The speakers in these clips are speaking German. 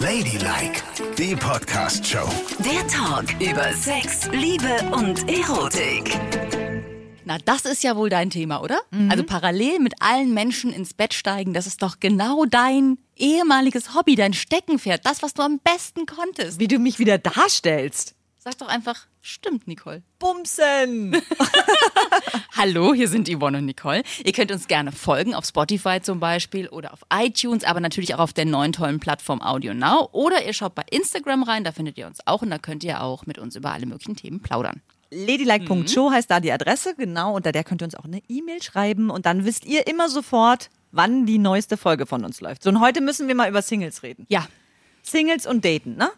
Ladylike, die Podcast-Show. Der Talk über Sex, Liebe und Erotik. Na, das ist ja wohl dein Thema, oder? Mhm. Also parallel mit allen Menschen ins Bett steigen, das ist doch genau dein ehemaliges Hobby, dein Steckenpferd, das, was du am besten konntest. Wie du mich wieder darstellst. Sag doch einfach, stimmt, Nicole. Bumsen. Hallo, hier sind Yvonne und Nicole. Ihr könnt uns gerne folgen, auf Spotify zum Beispiel oder auf iTunes, aber natürlich auch auf der neuen tollen Plattform Audio Now. Oder ihr schaut bei Instagram rein, da findet ihr uns auch und da könnt ihr auch mit uns über alle möglichen Themen plaudern. Ladylike.show heißt da die Adresse, genau. Unter der könnt ihr uns auch eine E-Mail schreiben und dann wisst ihr immer sofort, wann die neueste Folge von uns läuft. So, und heute müssen wir mal über Singles reden. Ja, Singles und Daten, ne?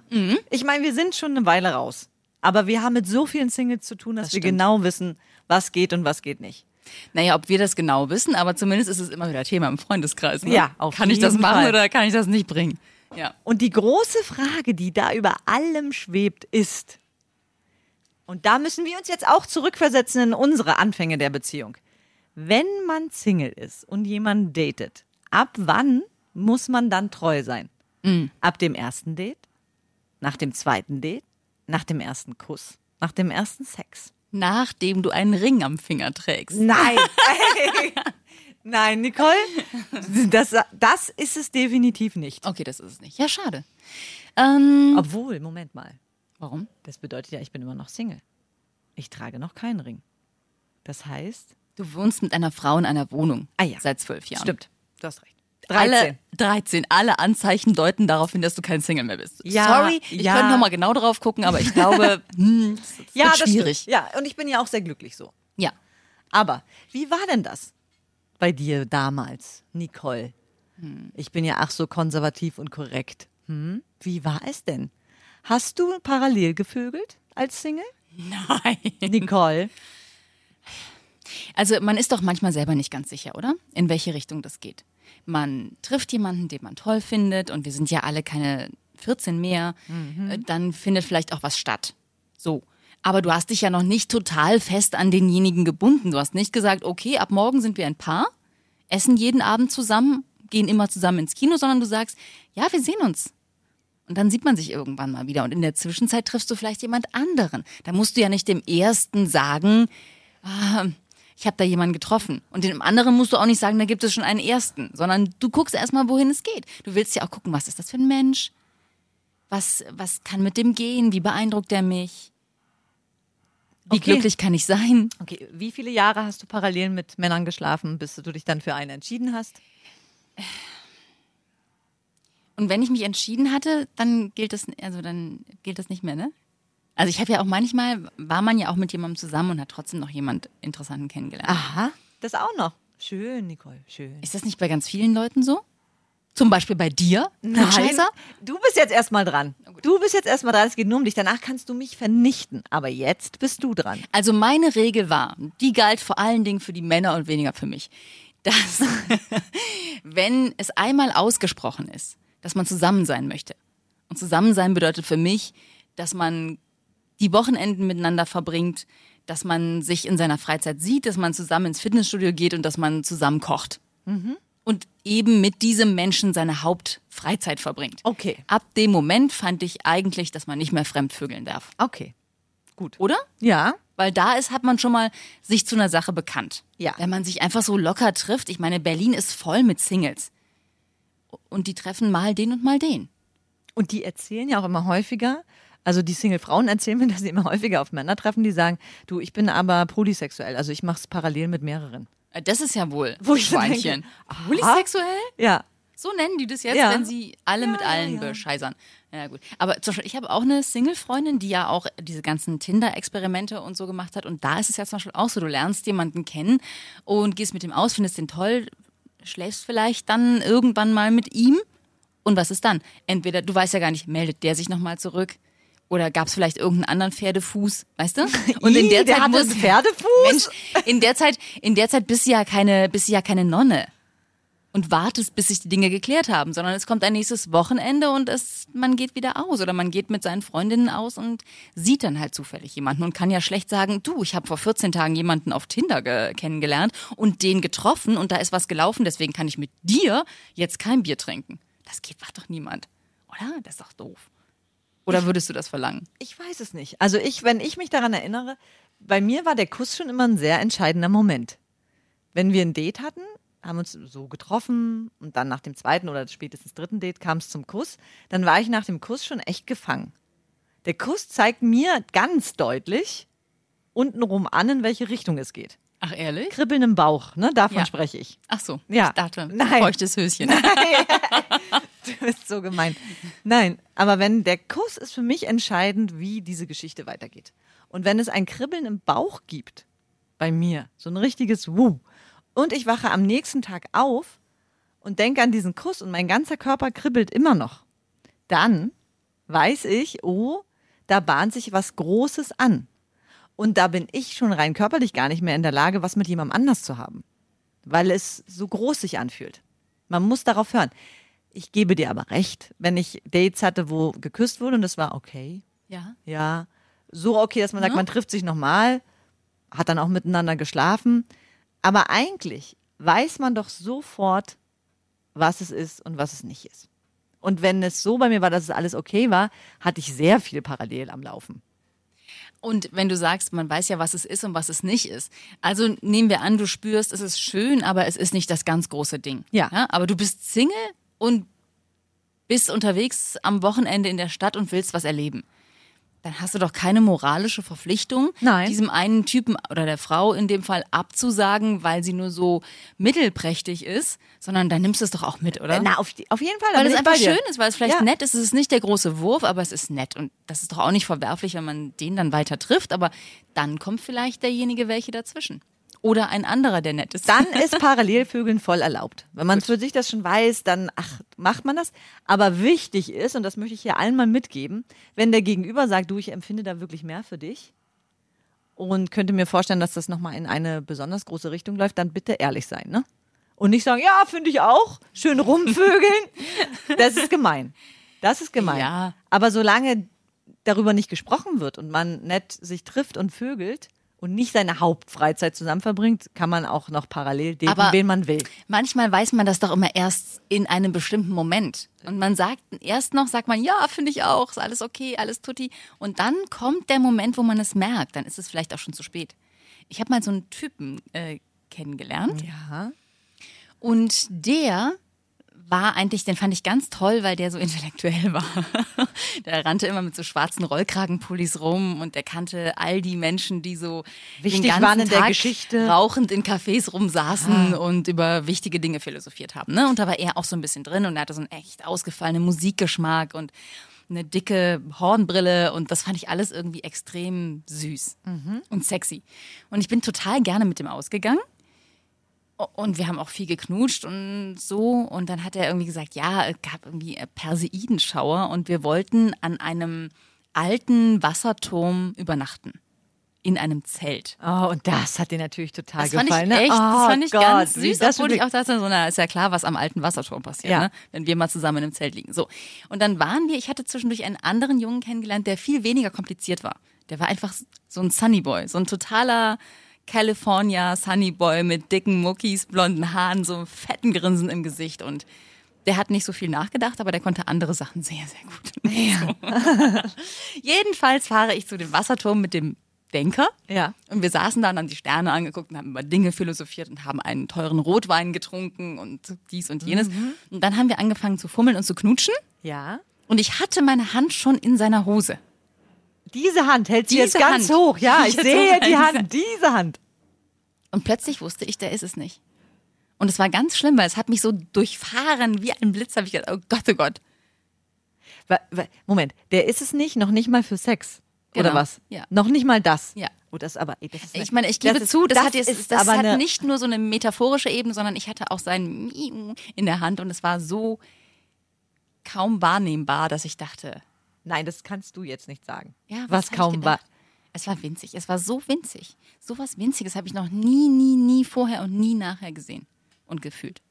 Ich meine, wir sind schon eine Weile raus. Aber wir haben mit so vielen Singles zu tun, dass Das wir stimmt. genau wissen, was geht und was geht nicht. Naja, ob wir das genau wissen, aber zumindest ist es immer wieder Thema im Freundeskreis. Ne? Ja, auf Kann ich das machen Fall. oder kann ich das nicht bringen? Ja. Und die große Frage, die da über allem schwebt, ist, und da müssen wir uns jetzt auch zurückversetzen in unsere Anfänge der Beziehung. Wenn man Single ist und jemanden datet, ab wann muss man dann treu sein? Ab dem ersten Date? Nach dem zweiten Date? Nach dem ersten Kuss? Nach dem ersten Sex? Nachdem du einen Ring am Finger trägst. Nein! Nein, Nicole, das, das ist es definitiv nicht. Okay, das ist es nicht. Ja, schade. Ähm, Obwohl, Moment mal. warum? Das bedeutet ja, ich bin immer noch Single. Ich trage noch keinen Ring. Das heißt, Du wohnst mit einer Frau in einer Wohnung. Ah ja. Seit zwölf Jahren. stimmt, du hast recht. Alle 13. Alle Anzeichen deuten darauf hin, dass du kein Single mehr bist. Ja, Sorry, ich ja. könnte noch mal genau drauf gucken, aber ich glaube, hm, das ja, das schwierig. Stimmt. Ja, und ich bin ja auch sehr glücklich so. Ja. Aber wie war denn das bei dir damals, Nicole? Ich bin ja ach so konservativ und korrekt. Hm? Wie war es denn? Hast du parallel gevögelt als Single? Nein. Nicole? Also man ist doch manchmal selber nicht ganz sicher, oder? In welche Richtung das geht. Man trifft jemanden, den man toll findet und wir sind ja alle keine 14 mehr, äh, dann findet vielleicht auch was statt. So. Aber du hast dich ja noch nicht total fest an denjenigen gebunden. Du hast nicht gesagt, okay, ab morgen sind wir ein Paar, essen jeden Abend zusammen, gehen immer zusammen ins Kino, sondern du sagst, ja, wir sehen uns. Und dann sieht man sich irgendwann mal wieder. Und in der Zwischenzeit triffst du vielleicht jemand anderen. Da musst du ja nicht dem Ersten sagen, ah, ich habe da jemanden getroffen. Und dem anderen musst du auch nicht sagen, da gibt es schon einen Ersten. Sondern du guckst erstmal, wohin es geht. Du willst ja auch gucken, was ist das für ein Mensch? Was, was kann mit dem gehen? Wie beeindruckt er mich? Wie Okay. glücklich kann ich sein? Okay, wie viele Jahre hast du parallel mit Männern geschlafen, bis du dich dann für einen entschieden hast? Und wenn ich mich entschieden hatte, dann gilt das, also dann gilt das nicht mehr, ne? Also ich habe ja auch manchmal, war man ja auch mit jemandem zusammen und hat trotzdem noch jemand Interessanten kennengelernt. Aha, das auch noch. Schön, Nicole, schön. Ist das nicht bei ganz vielen Leuten so? Zum Beispiel bei dir, Klugscheißer? du bist jetzt erstmal dran. Du bist jetzt erstmal dran. Es geht nur um dich. Danach kannst du mich vernichten. Aber jetzt bist du dran. Also meine Regel war, die galt vor allen Dingen für die Männer und weniger für mich, dass wenn es einmal ausgesprochen ist, dass man zusammen sein möchte. Und zusammen sein bedeutet für mich, dass man die Wochenenden miteinander verbringt, dass man sich in seiner Freizeit sieht, dass man zusammen ins Fitnessstudio geht und dass man zusammen kocht. Und eben mit diesem Menschen seine Hauptfreizeit verbringt. Okay. Ab dem Moment fand ich eigentlich, dass man nicht mehr fremdvögeln darf. Okay. Gut. Oder? Ja. Weil da ist, hat man schon mal sich zu einer Sache bekannt. Ja. Wenn man sich einfach so locker trifft. Ich meine, Berlin ist voll mit Singles. Und die treffen mal den und mal den. Und die erzählen ja auch immer häufiger, also die Single-Frauen erzählen mir, dass sie immer häufiger auf Männer treffen, die sagen, du, ich bin aber polysexuell, also ich mache es parallel mit mehreren. Äh, Das ist ja wohl Wo ich Schweinchen. denke, Polysexuell? Ja. So nennen die das jetzt, Ja. wenn sie alle mit ja, allen ja. bescheißern. Ja, gut. Aber zum Beispiel, ich habe auch eine Single-Freundin, die ja auch diese ganzen Tinder-Experimente und so gemacht hat. Und da ist es ja zum Beispiel auch so, du lernst jemanden kennen und gehst mit ihm aus, findest den toll, schläfst vielleicht dann irgendwann mal mit ihm. Und was ist dann? Entweder, du weißt ja gar nicht, meldet der sich nochmal zurück? Oder gab es vielleicht irgendeinen anderen Pferdefuß, weißt du? Und in Ih, der der Zeit hatte muss Pferdefuß? Mensch, in der Zeit, in der Zeit bist du ja keine, bist du ja keine Nonne und wartest, bis sich die Dinge geklärt haben, sondern es kommt ein nächstes Wochenende und es, man geht wieder aus oder man geht mit seinen Freundinnen aus und sieht dann halt zufällig jemanden und kann ja schlecht sagen, du, ich habe vor 14 Tagen jemanden auf Tinder ge kennengelernt und den getroffen und da ist was gelaufen, deswegen kann ich mit dir jetzt kein Bier trinken. Das geht, macht doch niemand. Oder? Das ist doch doof. Oder würdest du das verlangen? Ich weiß es nicht. Also ich, wenn ich mich daran erinnere, bei mir war der Kuss schon immer ein sehr entscheidender Moment. Wenn wir ein Date hatten, haben uns so getroffen und dann nach dem zweiten oder spätestens dritten Date kam es zum Kuss, dann war ich nach dem Kuss schon echt gefangen. Der Kuss zeigt mir ganz deutlich untenrum an, in welche Richtung es geht. Ach, ehrlich? Kribbeln im Bauch, ne? Davon Ja. spreche ich. Ach so. Ja. Ich dachte, Nein. feuchtes Höschen. Du bist so gemein. Nein, aber wenn der Kuss ist für mich entscheidend, wie diese Geschichte weitergeht. Und wenn es ein Kribbeln im Bauch gibt, bei mir, so ein richtiges Wuh, und ich wache am nächsten Tag auf und denke an diesen Kuss und mein ganzer Körper kribbelt immer noch, dann weiß ich, oh, da bahnt sich was Großes an. Und da bin ich schon rein körperlich gar nicht mehr in der Lage, was mit jemandem anders zu haben, weil es so groß sich anfühlt. Man muss darauf hören. Ich gebe dir aber recht, wenn ich Dates hatte, wo geküsst wurde und das war okay, Ja. ja, so okay, dass man sagt, Ne? man trifft sich nochmal, hat dann auch miteinander geschlafen. Aber eigentlich weiß man doch sofort, was es ist und was es nicht ist. Und wenn es so bei mir war, dass es alles okay war, hatte ich sehr viel parallel am Laufen. Und wenn du sagst, man weiß ja, was es ist und was es nicht ist. Also nehmen wir an, du spürst, es ist schön, aber es ist nicht das ganz große Ding. Ja. aber du bist Single und bist unterwegs am Wochenende in der Stadt und willst was erleben. Dann hast du doch keine moralische Verpflichtung, Nein. diesem einen Typen oder der Frau in dem Fall abzusagen, weil sie nur so mittelprächtig ist, sondern dann nimmst du es doch auch mit, oder? Na, auf, auf jeden Fall. Weil es einfach schön ist, weil es vielleicht Ja. nett ist. Es ist nicht der große Wurf, aber es ist nett. Und das ist doch auch nicht verwerflich, wenn man den dann weiter trifft. Aber dann kommt vielleicht derjenige welche dazwischen. Oder ein anderer, der nett ist. Dann ist Parallelvögeln voll erlaubt. Wenn man für sich das schon weiß, dann ach, macht man das. Aber wichtig ist, und das möchte ich hier allen mal mitgeben, wenn der Gegenüber sagt, du, ich empfinde da wirklich mehr für dich und könnte mir vorstellen, dass das nochmal in eine besonders große Richtung läuft, dann bitte ehrlich sein, ne? Und nicht sagen, ja, finde ich auch, schön rumvögeln. Das ist gemein. Das ist gemein. Ja. Aber solange darüber nicht gesprochen wird und man nett sich trifft und vögelt und nicht seine Hauptfreizeit zusammen verbringt, kann man auch noch parallel daten, Aber- wen man will. Manchmal weiß man das doch immer erst in einem bestimmten Moment. Und man sagt erst noch, sagt man, ja, finde ich auch, ist alles okay, alles tutti. Und dann kommt der Moment, wo man es merkt. Dann ist es vielleicht auch schon zu spät. Ich habe mal so einen Typen äh, kennengelernt. Ja. Und der war eigentlich, den fand ich ganz toll, weil der so intellektuell war. der rannte immer mit so schwarzen Rollkragenpullis rum und der kannte all die Menschen, die so Wichtig den ganzen waren in der Tag Geschichte. rauchend in Cafés rumsaßen und über wichtige Dinge philosophiert haben. Ne? Und da war er auch so ein bisschen drin und er hatte so einen echt ausgefallenen Musikgeschmack und eine dicke Hornbrille und das fand ich alles irgendwie extrem süß und sexy. Und ich bin total gerne mit dem ausgegangen. Und wir haben auch viel geknutscht und so. Und dann hat er irgendwie gesagt, ja, es gab irgendwie Perseidenschauer und wir wollten an einem alten Wasserturm übernachten. In einem Zelt. Oh, und das hat dir natürlich total Das fand gefallen. ich ne? echt, oh das fand ich Gott, ganz süß, das obwohl ich auch dachte, so, na, ist ja klar, was am alten Wasserturm passiert, Ja. ne? wenn wir mal zusammen in einem Zelt liegen. So. Und dann waren wir, ich hatte zwischendurch einen anderen Jungen kennengelernt, der viel weniger kompliziert war. Der war einfach so ein Sunnyboy, so ein totaler California Sunnyboy mit dicken Muckis, blonden Haaren, so einem fetten Grinsen im Gesicht und der hat nicht so viel nachgedacht, aber der konnte andere Sachen sehr, sehr gut. So. Jedenfalls fahre ich zu dem Wasserturm mit dem Denker. Ja. Und wir saßen dann an die Sterne angeguckt und haben über Dinge philosophiert und haben einen teuren Rotwein getrunken und dies und jenes. Mhm. Und dann haben wir angefangen zu fummeln und zu knutschen. Ja. Und ich hatte meine Hand schon in seiner Hose. Diese Hand hält sie Diese jetzt ganz Hand. hoch. Ja, ich sehe die Hand. Diese Hand. Und plötzlich wusste ich, der ist es nicht. Und es war ganz schlimm, weil es hat mich so durchfahren wie ein Blitz. Habe ich gedacht, oh Gott, oh Gott. Moment, der ist es nicht, noch nicht mal für Sex. Oder Genau, was? ja. Noch nicht mal das. Ja. Oh, das aber, ey, das ist Ich meine, ich gebe das zu, das, hat jetzt, das hat nicht nur so eine metaphorische Ebene, sondern ich hatte auch sein Miu in der Hand und es war so kaum wahrnehmbar, dass ich dachte, Nein, das kannst du jetzt nicht sagen. Ja, was ich kaum war. Es war winzig. Es war so winzig. So was Winziges habe ich noch nie, nie, nie vorher und nie nachher gesehen und gefühlt.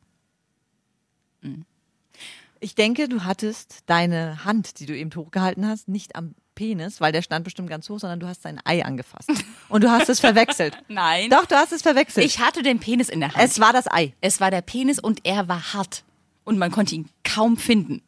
Ich denke, du hattest deine Hand, die du eben hochgehalten hast, nicht am Penis, weil der stand bestimmt ganz hoch, sondern du hast sein Ei angefasst. Und du hast es verwechselt. Nein. Doch, du hast es verwechselt. Ich hatte den Penis in der Hand. es war das Ei. es war der Penis und er war hart. Und man konnte ihn kaum finden.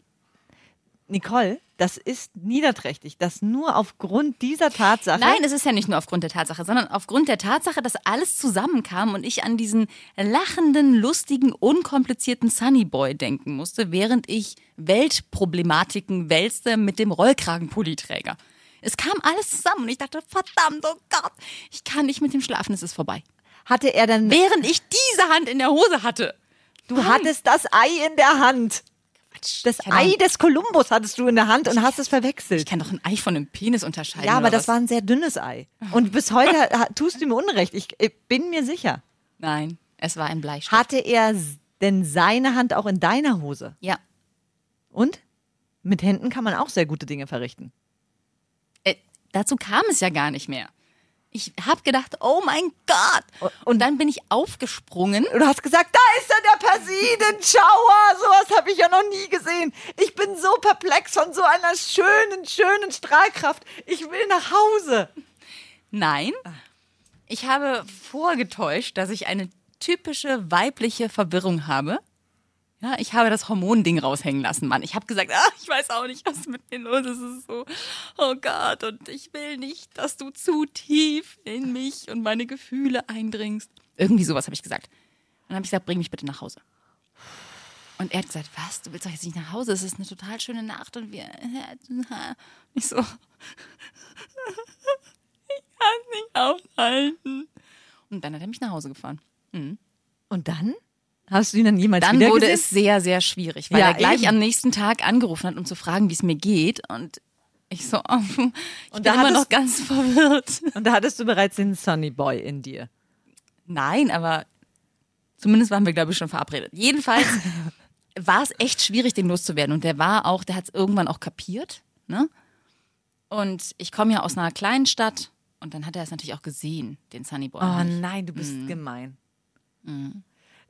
Nicole, das ist niederträchtig, dass nur aufgrund dieser Tatsache. Nein, es ist ja nicht nur aufgrund der Tatsache, sondern aufgrund der Tatsache, dass alles zusammenkam und ich an diesen lachenden, lustigen, unkomplizierten Sunnyboy denken musste, während ich Weltproblematiken wälzte mit dem Rollkragenpulliträger. Es kam alles zusammen und ich dachte, verdammt, oh Gott, ich kann nicht mit dem schlafen, es ist vorbei. hatte er dann. Während ich diese Hand in der Hose hatte. Du hattest das Ei in der Hand. Das Ich kann Ei doch- des Kolumbus hattest du in der Hand und hast es Ich verwechselt. kann doch ein Ei von einem Penis unterscheiden. Ja, aber das was? war ein sehr dünnes Ei. Und bis heute tust du mir Unrecht. Ich, ich bin mir sicher. Nein, es war ein Bleistift. Hatte er denn seine Hand auch in deiner Hose? ja. Und? Mit Händen kann man auch sehr gute Dinge verrichten. Äh, dazu kam es ja gar nicht mehr. Ich habe gedacht, oh mein Gott. Und dann bin ich aufgesprungen. Und du hast gesagt, da ist er, der Persidenschauer. Sowas habe ich ja noch nie gesehen. Ich bin so perplex von so einer schönen, schönen Strahlkraft. Ich will nach Hause. Nein, ich habe vorgetäuscht, dass ich eine typische weibliche Verwirrung habe. Ja, ich habe das Hormonding raushängen lassen, Mann. Ich habe gesagt, ah, ich weiß auch nicht, was mit mir los ist. Es ist so, oh Gott, und ich will nicht, dass du zu tief in mich und meine Gefühle eindringst. Irgendwie sowas habe ich gesagt. Und dann habe ich gesagt, bring mich bitte nach Hause. Und er hat gesagt, was, du willst doch jetzt nicht nach Hause, es ist eine total schöne Nacht und wir... Ich so, ich kann es nicht aushalten. Und dann hat er mich nach Hause gefahren. Und dann? Hast du ihn dann jemals Dann wurde gesehen? es sehr, sehr schwierig, weil Ja, er gleich eben. am nächsten Tag angerufen hat, um zu fragen, wie es mir geht. Und ich so, oh, ich Und bin da immer hattest- noch ganz verwirrt. Und da hattest du bereits den Sunny Boy in dir. Nein, aber zumindest waren wir, glaube ich, schon verabredet. Jedenfalls war es echt schwierig, den loszuwerden. Und der war auch, der hat es irgendwann auch kapiert. Ne? Und ich komme ja aus einer kleinen Stadt und dann hat er es natürlich auch gesehen, den Sunny Boy. Oh nein, du bist Mhm. gemein.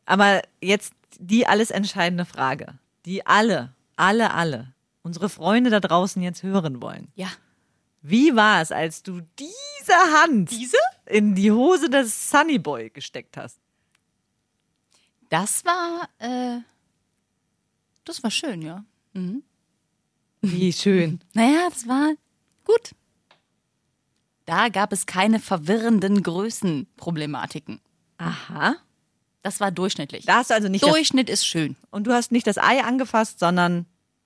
Aber jetzt die alles entscheidende Frage, die alle, alle, alle, unsere Freunde da draußen jetzt hören wollen. Ja. Wie war es, als du diese Hand Diese? in die Hose des Sunny Boy gesteckt hast? Das war, äh, das war schön, ja. Wie schön. Naja, das war gut. Da gab es keine verwirrenden Größenproblematiken. Aha. Das war durchschnittlich. Da hast du also nicht das, Durchschnitt ist schön. und du hast nicht das Ei angefasst, sondern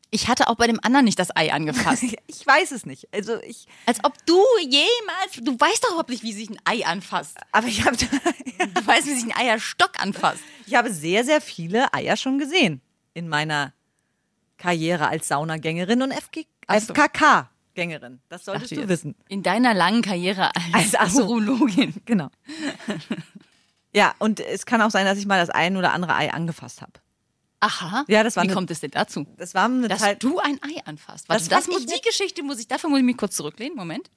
Ich hatte auch bei dem anderen nicht das Ei angefasst. ich weiß es nicht. Also ich, Als ob du jemals, du weißt doch überhaupt nicht, wie sich ein Ei anfasst. aber ich habe, Du weißt, wie sich ein Eierstock anfasst. ich habe sehr, sehr viele Eier schon gesehen in meiner Karriere als Saunagängerin und FG, Ach so. FKK-Gängerin. Das solltest Ach, du wissen. In deiner langen Karriere als ach so. Urologin. Genau. ja, und es kann auch sein, dass ich mal das ein oder andere Ei angefasst habe. Aha. Ja, das war Wie eine- kommt es denn dazu? Das war eine Dass Zeit. du ein Ei anfasst. Warte, Das das, muss, ich die nicht- Geschichte muss ich, dafür muss ich mich kurz zurücklehnen. Moment.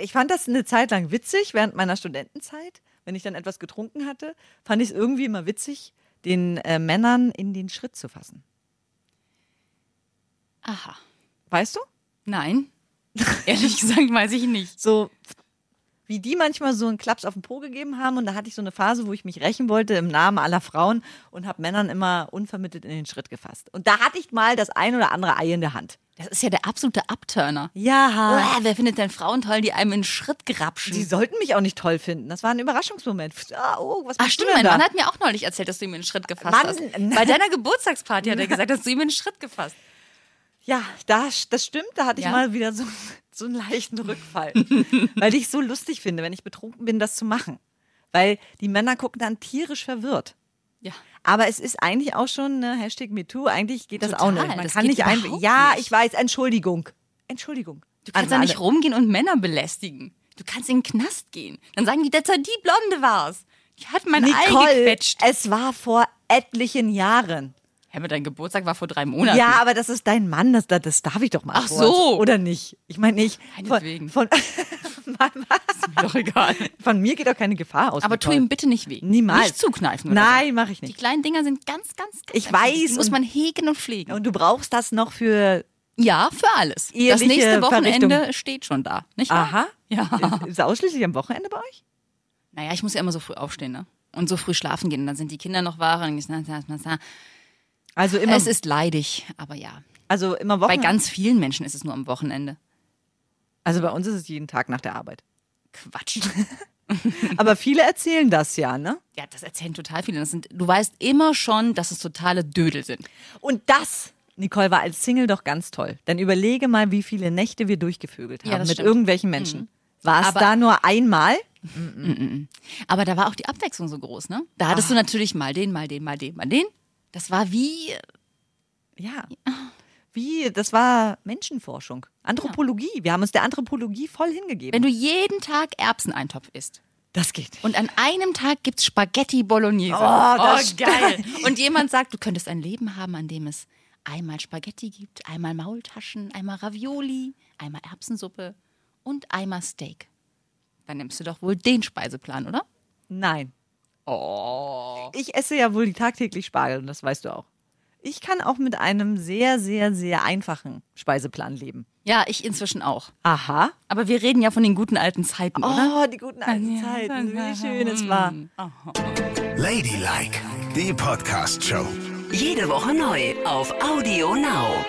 Ich fand das eine Zeit lang witzig während meiner Studentenzeit. Wenn ich dann etwas getrunken hatte, fand ich es irgendwie immer witzig, den äh, Männern in den Schritt zu fassen. Aha. Weißt du? Nein. Ehrlich gesagt weiß ich nicht. So wie die manchmal so einen Klaps auf den Po gegeben haben. Und da hatte ich so eine Phase, wo ich mich rächen wollte im Namen aller Frauen und habe Männern immer unvermittelt in den Schritt gefasst. Und da hatte ich mal das ein oder andere Ei in der Hand. Das ist ja der absolute Abturner. Ja. Uah, wer findet denn Frauen toll, die einem in den Schritt grapschen? Die sollten mich auch nicht toll finden. Das war ein Überraschungsmoment. Ah, oh, was Ach stimmt, mein? Mann hat mir auch neulich erzählt, dass du ihm in den Schritt gefasst Mann, hast. Bei deiner Geburtstagsparty hat er gesagt, dass du ihm in den Schritt gefasst. Ja, das, das stimmt. Da hatte ich Ja? mal wieder so, so einen leichten Rückfall. weil ich so lustig finde, wenn ich betrunken bin, das zu machen. Weil die Männer gucken dann tierisch verwirrt. Ja. Aber es ist eigentlich auch schon ne, Hashtag MeToo. Eigentlich geht das Total, auch nicht. Man das kann nicht einfach. Ja, ich weiß. Entschuldigung. Entschuldigung. Du kannst An ja nicht rumgehen und Männer belästigen. Du kannst in den Knast gehen. Dann sagen die, dass er die Blonde war's. Die hat mein Ei Nicole, gequetscht. es war vor etlichen Jahren. Hä, aber dein Geburtstag war vor drei Monaten. Ja, aber das ist dein Mann, das, das darf ich doch mal. Ach kurz. so. Oder nicht? Ich meine nicht. Meinetwegen. Von, von, Ist mir doch egal. von mir geht doch keine Gefahr aus. Aber tu ihm bitte nicht weh. Niemals. Nicht zukneifen. Oder Nein, mache ich so. Die nicht. kleinen Dinger sind ganz, ganz, ganz Ich weiß Die muss man hegen und pflegen. Und du brauchst das noch für. ja, für alles. Das Eheliche nächste Wochenende Verrichtung. steht schon da. Nicht wahr? Aha. Ja. Ist es ausschließlich am Wochenende bei euch? Naja, ich muss ja immer so früh aufstehen, ne? Und so früh schlafen gehen. Und dann sind die Kinder noch wach. Und ich, na, na, na, na. Also immer. Es ist leidig, aber ja. Also immer Bei Wochenende. ganz vielen Menschen ist es nur am Wochenende. also bei uns ist es jeden Tag nach der Arbeit. Quatsch. Aber viele erzählen das ja, ne? ja, das erzählen total viele. Das sind, du weißt immer schon, dass es totale Dödel sind. Und das, Nicole, war als Single doch ganz toll. Dann überlege mal, wie viele Nächte wir durchgevögelt haben Ja, mit stimmt. Mhm. irgendwelchen Menschen. War es da nur einmal? Aber da war auch die Abwechslung so groß, ne? Da hattest du natürlich mal den, mal den, mal den, mal den. Das war wie, Ja. Wie, das war Menschenforschung. Anthropologie. Wir haben uns der Anthropologie voll hingegeben. wenn du jeden Tag Erbseneintopf isst. das geht. Und an einem Tag gibt's Spaghetti Bolognese. Oh, das geil. Und jemand sagt, du könntest ein Leben haben, an dem es einmal Spaghetti gibt, einmal Maultaschen, einmal Ravioli, einmal Erbsensuppe und einmal Steak. Dann nimmst du doch wohl den Speiseplan, oder? Nein. Oh. Ich esse ja wohl tagtäglich Spargel und das weißt du auch. Ich kann auch mit einem sehr, sehr, sehr einfachen Speiseplan leben. Ja, ich inzwischen auch. Aha. Aber wir reden ja von den guten alten Zeiten, oder? Oh, die guten alten Zeiten. Wie schön es war. Ladylike, die Podcast-Show. Jede Woche neu auf Audio Now.